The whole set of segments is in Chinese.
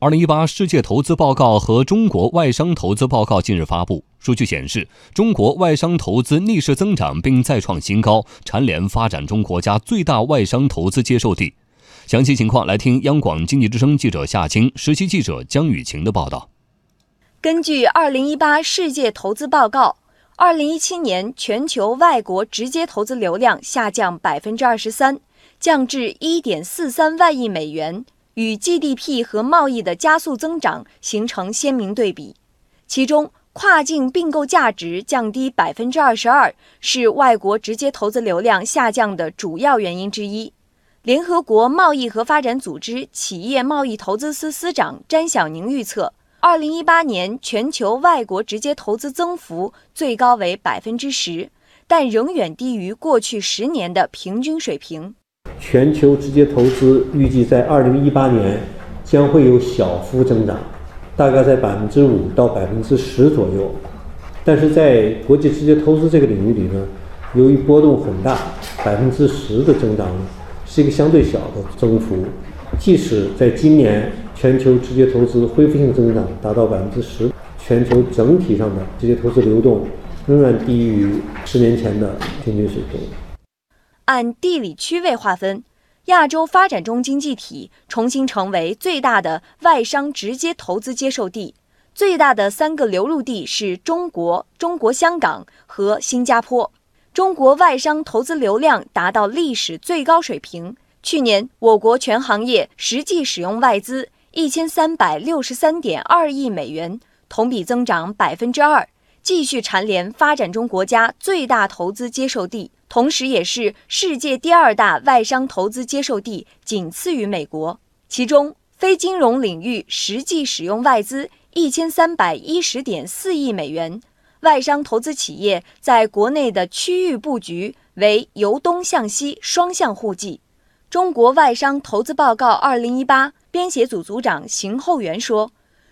二零一八世界投资报告和中国外商投资报告近日发布，数据显示，中国外商投资逆势增长并再创新高，蝉联发展中国家最大外商投资接受地。详细情况来听央广经济之声记者夏青、实习记者江雨晴的报道。根据二零一八世界投资报告，二零一七年全球外国直接投资流量下降百分之二十三，降至一点四三万亿美元，与 GDP 和贸易的加速增长形成鲜明对比。其中，跨境并购价值降低百分之二十二，是外国直接投资流量下降的主要原因之一。联合国贸易和发展组织企业贸易投资司司长詹晓宁预测，二零一八年全球外国直接投资增幅最高为百分之十，但仍远低于过去十年的平均水平。全球直接投资预计在二零一八年将会有小幅增长，大概在百分之五到百分之十左右。但是在国际直接投资这个领域里呢，由于波动很大，百分之十的增长。是一个相对小的增幅，即使在今年全球直接投资恢复性增长达到百分之十，全球整体上的直接投资流动仍然低于十年前的平均水平。按地理区位划分，亚洲发展中经济体重新成为最大的外商直接投资接受地，最大的三个流入地是中国、中国香港和新加坡。中国外商投资流量达到历史最高水平。去年，我国全行业实际使用外资一千三百六十三点二亿美元，同比增长百分之二，继续蝉联发展中国家最大投资接受地，同时也是世界第二大外商投资接受地，仅次于美国。其中，非金融领域实际使用外资一千三百一十点四亿美元。外商投资企业在国内的区域布局为由东向西双向互济。中国外商投资报告二零一八编写组组长邢厚元说：“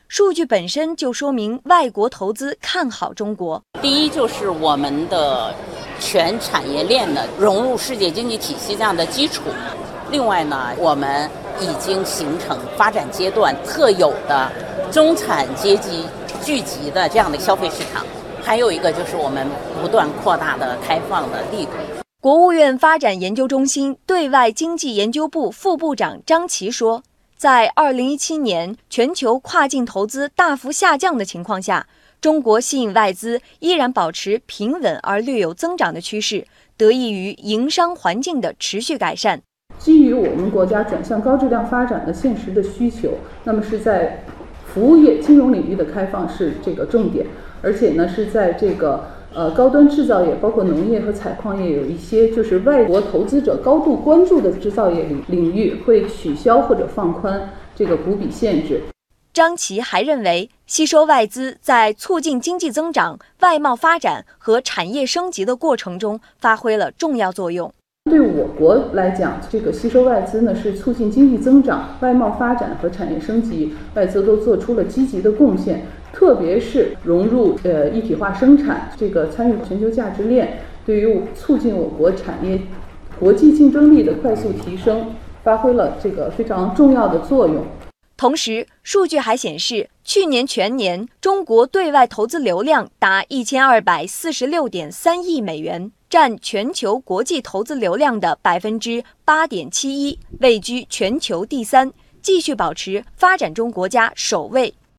数据本身就说明外国投资看好中国。第一，就是我们的全产业链的融入世界经济体系这样的基础；另外呢，我们已经形成发展阶段特有的中产阶级聚集的这样的消费市场。”还有一个就是我们不断扩大的开放的力度。国务院发展研究中心对外经济研究部副部长张琦说，在2017年全球跨境投资大幅下降的情况下，中国吸引外资依然保持平稳而略有增长的趋势，得益于营商环境的持续改善。基于我们国家转向高质量发展的现实的需求，那么是在服务业、金融领域的开放是这个重点。而且呢，是在这个呃高端制造业，包括农业和采矿业，有一些就是外国投资者高度关注的制造业领领域，会取消或者放宽这个股比限制。张琦还认为，吸收外资在促进经济增长、外贸发展和产业升级的过程中发挥了重要作用。对我国来讲，这个吸收外资呢，是促进经济增长、外贸发展和产业升级，外资都做出了积极的贡献。特别是融入呃一体化生产，这个参与全球价值链，对于促进我国产业国际竞争力的快速提升，发挥了这个非常重要的作用。同时，数据还显示，去年全年中国对外投资流量达一千二百四十六点三亿美元，占全球国际投资流量的百分之八点七一，位居全球第三，继续保持发展中国家首位。